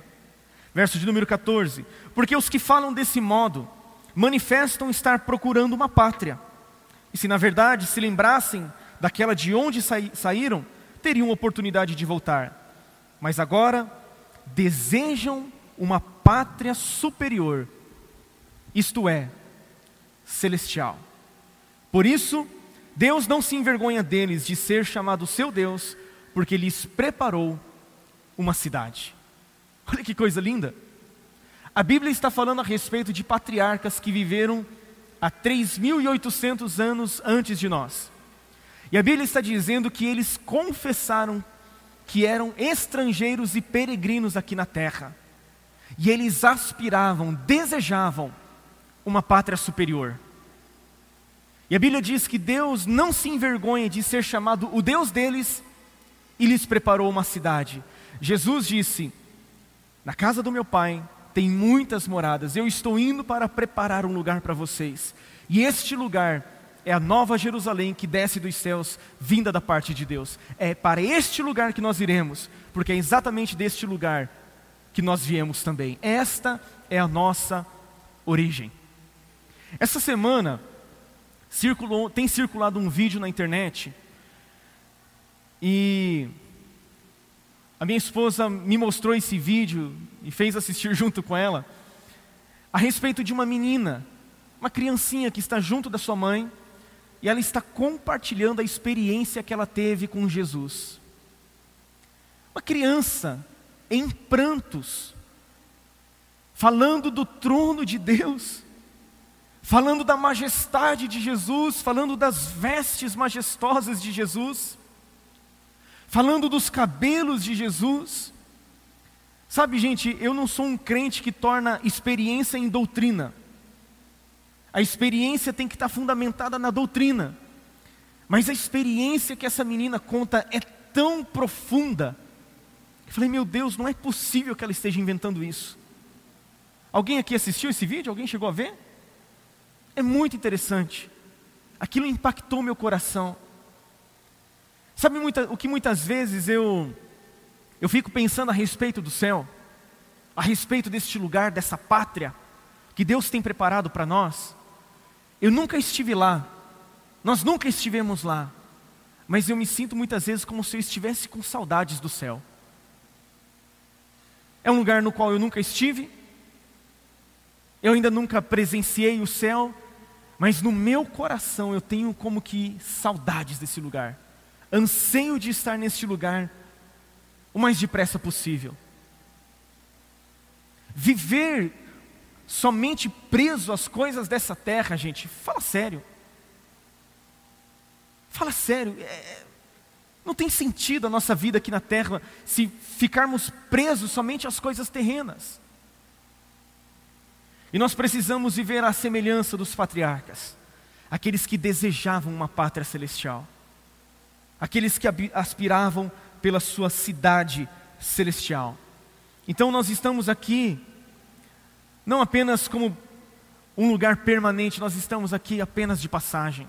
Verso de número 14: Porque os que falam desse modo manifestam estar procurando uma pátria, e se na verdade se lembrassem daquela de onde saíram, teriam oportunidade de voltar. Mas agora desejam uma pátria superior, isto é, celestial. Por isso, Deus não se envergonha deles de ser chamado seu Deus, porque lhes preparou uma cidade. Olha que coisa linda! A Bíblia está falando a respeito de patriarcas que viveram há 3.800 anos antes de nós. E a Bíblia está dizendo que eles confessaram que eram estrangeiros e peregrinos aqui na terra. E eles aspiravam, desejavam uma pátria superior. E a Bíblia diz que Deus não se envergonha de ser chamado o Deus deles e lhes preparou uma cidade. Jesus disse: Na casa do meu pai tem muitas moradas, eu estou indo para preparar um lugar para vocês. E este lugar é a nova Jerusalém que desce dos céus, vinda da parte de Deus. É para este lugar que nós iremos, porque é exatamente deste lugar que nós viemos também. Esta é a nossa origem. Essa semana circulou, tem circulado um vídeo na internet e a minha esposa me mostrou esse vídeo e fez assistir junto com ela a respeito de uma menina, uma criancinha que está junto da sua mãe e ela está compartilhando a experiência que ela teve com Jesus. Uma criança em prantos, falando do trono de Deus, falando da majestade de Jesus, falando das vestes majestosas de Jesus, falando dos cabelos de Jesus. Sabe, gente, eu não sou um crente que torna experiência em doutrina. A experiência tem que estar fundamentada na doutrina. Mas a experiência que essa menina conta é tão profunda. Eu falei, meu Deus, não é possível que ela esteja inventando isso. Alguém aqui assistiu esse vídeo? Alguém chegou a ver? É muito interessante. Aquilo impactou meu coração. Sabe muita, o que muitas vezes eu eu fico pensando a respeito do céu, a respeito deste lugar, dessa pátria que Deus tem preparado para nós? Eu nunca estive lá, nós nunca estivemos lá, mas eu me sinto muitas vezes como se eu estivesse com saudades do céu. É um lugar no qual eu nunca estive, eu ainda nunca presenciei o céu, mas no meu coração eu tenho como que saudades desse lugar, anseio de estar neste lugar o mais depressa possível. Viver somente preso às coisas dessa terra, gente, fala sério. Fala sério. É, Não tem sentido a nossa vida aqui na terra se ficarmos presos somente às coisas terrenas. E nós precisamos viver a semelhança dos patriarcas, aqueles que desejavam uma pátria celestial, aqueles que aspiravam pela sua cidade celestial. Então nós estamos aqui não apenas como um lugar permanente, nós estamos aqui apenas de passagem.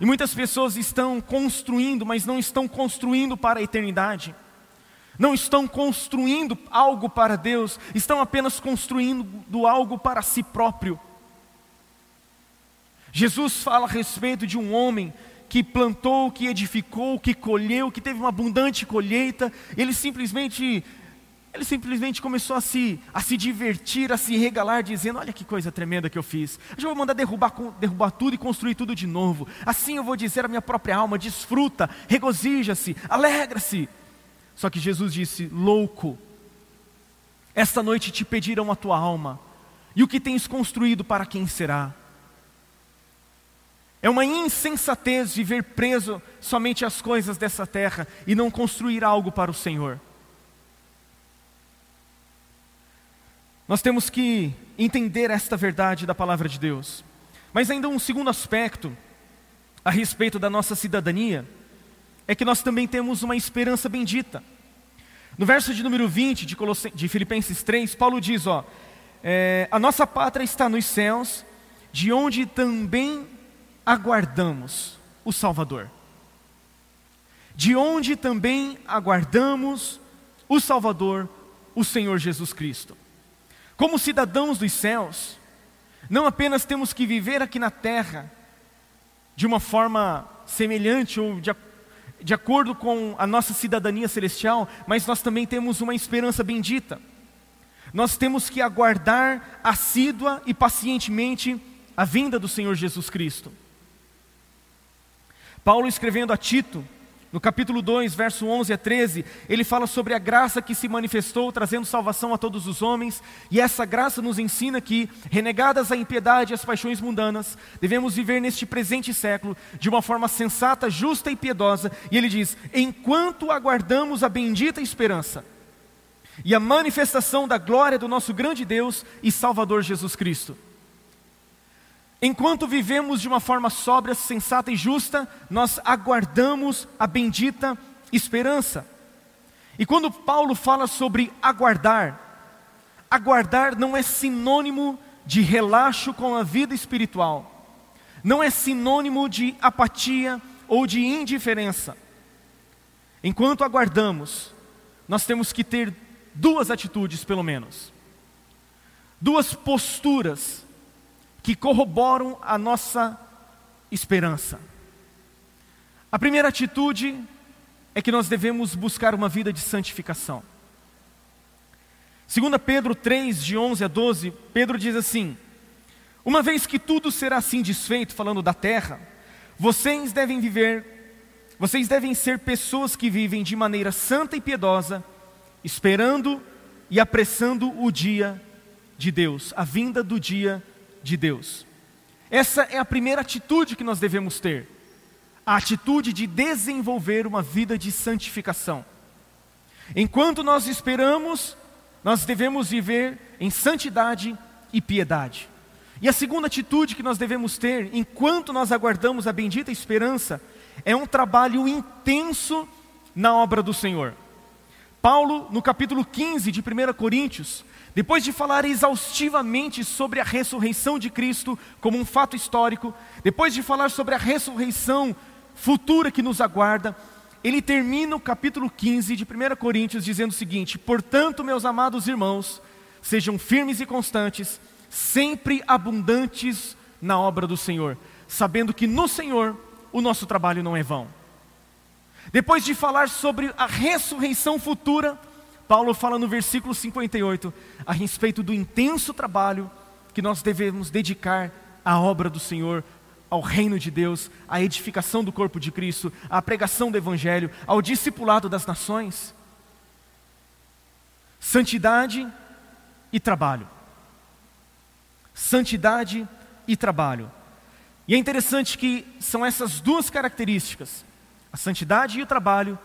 E muitas pessoas estão construindo, mas não estão construindo para a eternidade. Não estão construindo algo para Deus, estão apenas construindo algo para si próprio. Jesus fala a respeito de um homem que plantou, que edificou, que colheu, que teve uma abundante colheita, ele simplesmente ele simplesmente começou a se, a se divertir, a se regalar, dizendo: Olha que coisa tremenda que eu fiz. Eu vou mandar derrubar, derrubar tudo e construir tudo de novo. Assim eu vou dizer à minha própria alma: desfruta, regozija-se, alegra-se. Só que Jesus disse: Louco, esta noite te pedirão a tua alma, e o que tens construído para quem será? É uma insensatez viver preso somente às coisas dessa terra e não construir algo para o Senhor. Nós temos que entender esta verdade da palavra de Deus. Mas ainda um segundo aspecto a respeito da nossa cidadania é que nós também temos uma esperança bendita. No verso de número 20 de, de Filipenses 3, Paulo diz: ó, é, a nossa pátria está nos céus, de onde também aguardamos o Salvador. De onde também aguardamos o Salvador, o Senhor Jesus Cristo. Como cidadãos dos céus, não apenas temos que viver aqui na terra de uma forma semelhante ou de, de acordo com a nossa cidadania celestial, mas nós também temos uma esperança bendita. Nós temos que aguardar assídua e pacientemente a vinda do Senhor Jesus Cristo. Paulo escrevendo a Tito, no capítulo 2, verso 11 a 13, ele fala sobre a graça que se manifestou, trazendo salvação a todos os homens, e essa graça nos ensina que, renegadas a impiedade e as paixões mundanas, devemos viver neste presente século de uma forma sensata, justa e piedosa, e ele diz: enquanto aguardamos a bendita esperança e a manifestação da glória do nosso grande Deus e Salvador Jesus Cristo. Enquanto vivemos de uma forma sóbria, sensata e justa, nós aguardamos a bendita esperança. E quando Paulo fala sobre aguardar, aguardar não é sinônimo de relaxo com a vida espiritual, não é sinônimo de apatia ou de indiferença. Enquanto aguardamos, nós temos que ter duas atitudes, pelo menos, duas posturas que corroboram a nossa esperança. A primeira atitude é que nós devemos buscar uma vida de santificação. 2 Pedro 3, de 11 a 12, Pedro diz assim: Uma vez que tudo será assim desfeito, falando da terra, vocês devem viver, vocês devem ser pessoas que vivem de maneira santa e piedosa, esperando e apressando o dia de Deus, a vinda do dia de Deus. Essa é a primeira atitude que nós devemos ter, a atitude de desenvolver uma vida de santificação. Enquanto nós esperamos, nós devemos viver em santidade e piedade. E a segunda atitude que nós devemos ter, enquanto nós aguardamos a bendita esperança, é um trabalho intenso na obra do Senhor. Paulo, no capítulo 15 de 1 Coríntios, depois de falar exaustivamente sobre a ressurreição de Cristo como um fato histórico, depois de falar sobre a ressurreição futura que nos aguarda, ele termina o capítulo 15 de 1 Coríntios dizendo o seguinte: Portanto, meus amados irmãos, sejam firmes e constantes, sempre abundantes na obra do Senhor, sabendo que no Senhor o nosso trabalho não é vão. Depois de falar sobre a ressurreição futura, Paulo fala no versículo 58 a respeito do intenso trabalho que nós devemos dedicar à obra do Senhor, ao reino de Deus, à edificação do corpo de Cristo, à pregação do Evangelho, ao discipulado das nações. Santidade e trabalho. Santidade e trabalho. E é interessante que são essas duas características, A santidade e o trabalho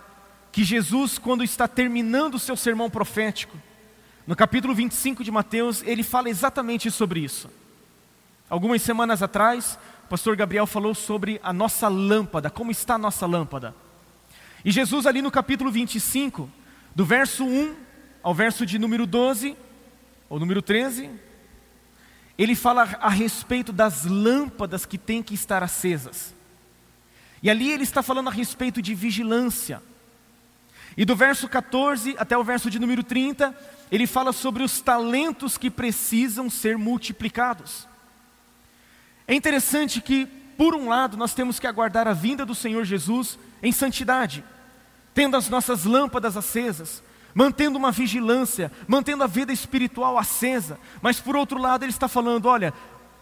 que Jesus, quando está terminando o seu sermão profético, no capítulo 25 de Mateus, ele fala exatamente sobre isso. Algumas semanas atrás, o pastor Gabriel falou sobre a nossa lâmpada, como está a nossa lâmpada. E Jesus, ali no capítulo 25, do verso 1 ao verso de número 12, ou número 13, ele fala a respeito das lâmpadas que têm que estar acesas. E ali ele está falando a respeito de vigilância. E do verso 14 até o verso de número 30, ele fala sobre os talentos que precisam ser multiplicados. É interessante que, por um lado, nós temos que aguardar a vinda do Senhor Jesus em santidade, tendo as nossas lâmpadas acesas, mantendo uma vigilância, mantendo a vida espiritual acesa, mas por outro lado, ele está falando: olha,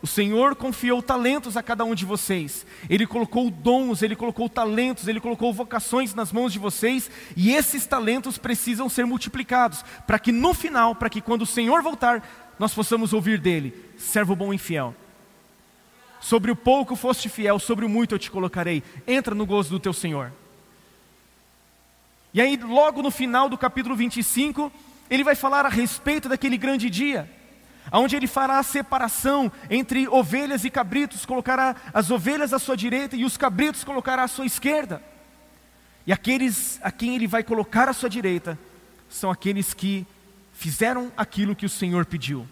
o Senhor confiou talentos a cada um de vocês. Ele colocou dons, ele colocou talentos, ele colocou vocações nas mãos de vocês, e esses talentos precisam ser multiplicados, para que no final, para que quando o Senhor voltar, nós possamos ouvir dele: servo bom e fiel. Sobre o pouco foste fiel, sobre o muito eu te colocarei. Entra no gozo do teu Senhor. E aí, logo no final do capítulo 25, ele vai falar a respeito daquele grande dia onde ele fará a separação entre ovelhas e cabritos, colocará as ovelhas à sua direita e os cabritos colocará à sua esquerda. E aqueles a quem ele vai colocar à sua direita são aqueles que fizeram aquilo que o Senhor pediu.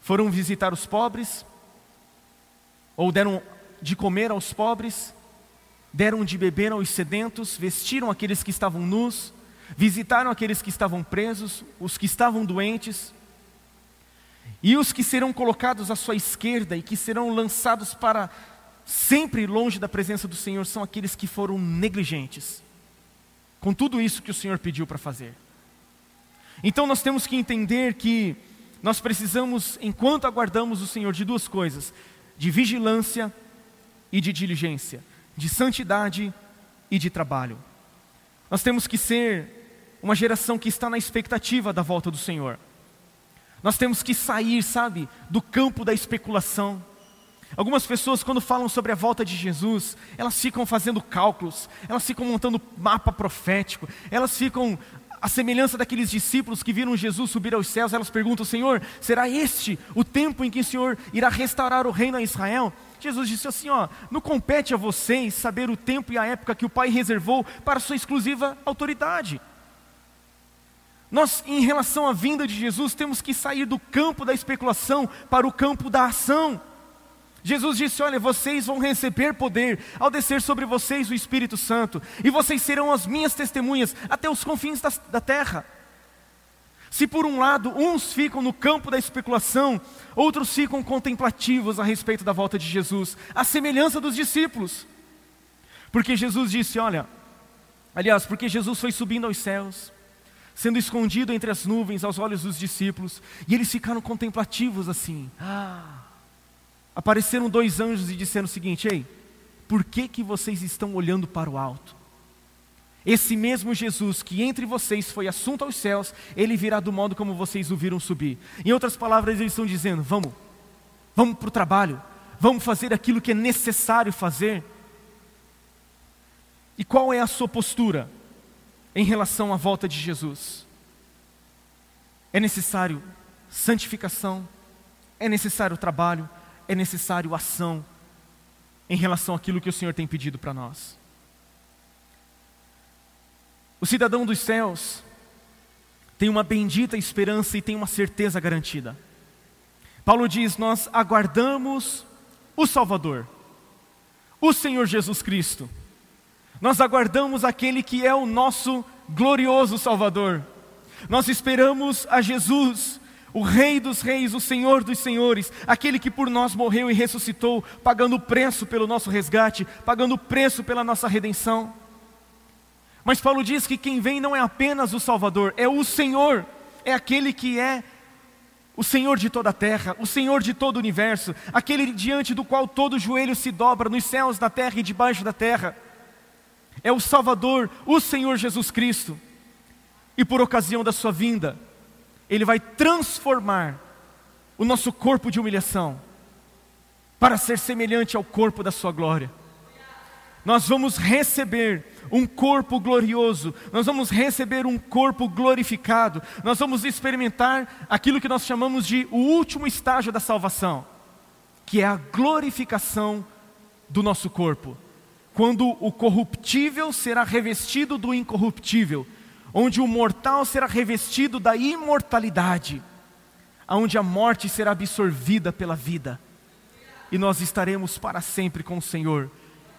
Foram visitar os pobres, ou deram de comer aos pobres, deram de beber aos sedentos, vestiram aqueles que estavam nus, visitaram aqueles que estavam presos, os que estavam doentes, e os que serão colocados à sua esquerda e que serão lançados para sempre longe da presença do Senhor são aqueles que foram negligentes com tudo isso que o Senhor pediu para fazer. Então nós temos que entender que nós precisamos, enquanto aguardamos o Senhor, de duas coisas: de vigilância e de diligência, de santidade e de trabalho. Nós temos que ser uma geração que está na expectativa da volta do Senhor. Nós temos que sair, sabe, do campo da especulação. Algumas pessoas, quando falam sobre a volta de Jesus, elas ficam fazendo cálculos, elas ficam montando mapa profético, elas ficam, a semelhança daqueles discípulos que viram Jesus subir aos céus, elas perguntam: Senhor, será este o tempo em que o Senhor irá restaurar o reino a Israel? Jesus disse assim: ó, não compete a vocês saber o tempo e a época que o Pai reservou para sua exclusiva autoridade. Nós, em relação à vinda de Jesus, temos que sair do campo da especulação para o campo da ação. Jesus disse: Olha, vocês vão receber poder ao descer sobre vocês o Espírito Santo, e vocês serão as minhas testemunhas até os confins da, da terra. Se por um lado uns ficam no campo da especulação, outros ficam contemplativos a respeito da volta de Jesus, a semelhança dos discípulos. Porque Jesus disse: Olha, aliás, porque Jesus foi subindo aos céus, sendo escondido entre as nuvens aos olhos dos discípulos, e eles ficaram contemplativos assim. Ah. Apareceram dois anjos e disseram o seguinte: Ei, por que, que vocês estão olhando para o alto? Esse mesmo Jesus que entre vocês foi assunto aos céus, ele virá do modo como vocês o viram subir. Em outras palavras, eles estão dizendo: Vamos, vamos para o trabalho, vamos fazer aquilo que é necessário fazer. E qual é a sua postura? Em relação à volta de Jesus. É necessário santificação, é necessário trabalho, é necessário ação em relação àquilo que o Senhor tem pedido para nós. O cidadão dos céus tem uma bendita esperança e tem uma certeza garantida. Paulo diz: Nós aguardamos o Salvador, o Senhor Jesus Cristo nós aguardamos aquele que é o nosso glorioso Salvador. Nós esperamos a Jesus, o Rei dos Reis, o Senhor dos Senhores, aquele que por nós morreu e ressuscitou, pagando o preço pelo nosso resgate, pagando o preço pela nossa redenção. Mas Paulo diz que quem vem não é apenas o Salvador, é o Senhor, é aquele que é o Senhor de toda a terra, o Senhor de todo o universo, aquele diante do qual todo joelho se dobra nos céus, na terra e debaixo da terra é o Salvador, o Senhor Jesus Cristo. E por ocasião da sua vinda, Ele vai transformar o nosso corpo de humilhação para ser semelhante ao corpo da sua glória. nós vamos receber um corpo glorioso, nós vamos receber um corpo glorificado, nós vamos experimentar aquilo que nós chamamos de o último estágio da salvação, que é a glorificação do nosso corpo. Quando o corruptível será revestido do incorruptível, onde o mortal será revestido da imortalidade, onde a morte será absorvida pela vida, e nós estaremos para sempre com o Senhor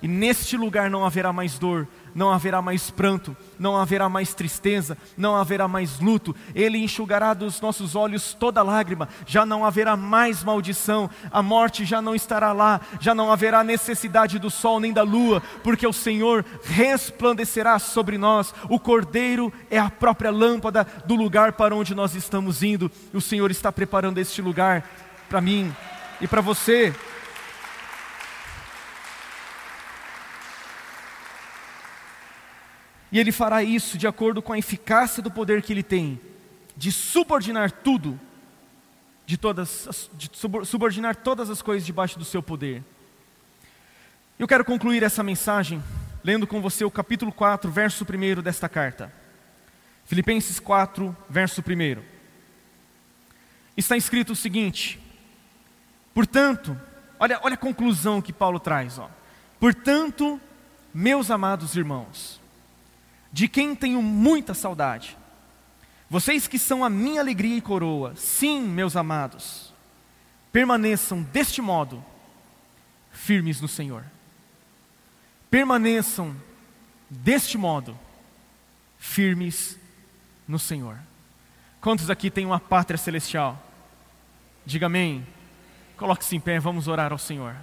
e neste lugar não haverá mais dor, não haverá mais pranto, não haverá mais tristeza, não haverá mais luto. Ele enxugará dos nossos olhos toda lágrima, já não haverá mais maldição, a morte já não estará lá, já não haverá necessidade do sol nem da lua, porque o Senhor resplandecerá sobre nós. O Cordeiro é a própria lâmpada do lugar para onde nós estamos indo. O Senhor está preparando este lugar para mim e para você. E ele fará isso de acordo com a eficácia do poder que ele tem, de subordinar tudo, de, todas, de subordinar todas as coisas debaixo do seu poder. Eu quero concluir essa mensagem lendo com você o capítulo 4, verso 1 desta carta. Filipenses 4, verso 1. Está escrito o seguinte: Portanto, olha, olha a conclusão que Paulo traz. Ó. Portanto, meus amados irmãos, de quem tenho muita saudade. Vocês que são a minha alegria e coroa, sim, meus amados, permaneçam deste modo, firmes no Senhor. Permaneçam deste modo, firmes no Senhor. Quantos aqui têm uma pátria celestial? Diga amém. Coloque-se em pé, vamos orar ao Senhor.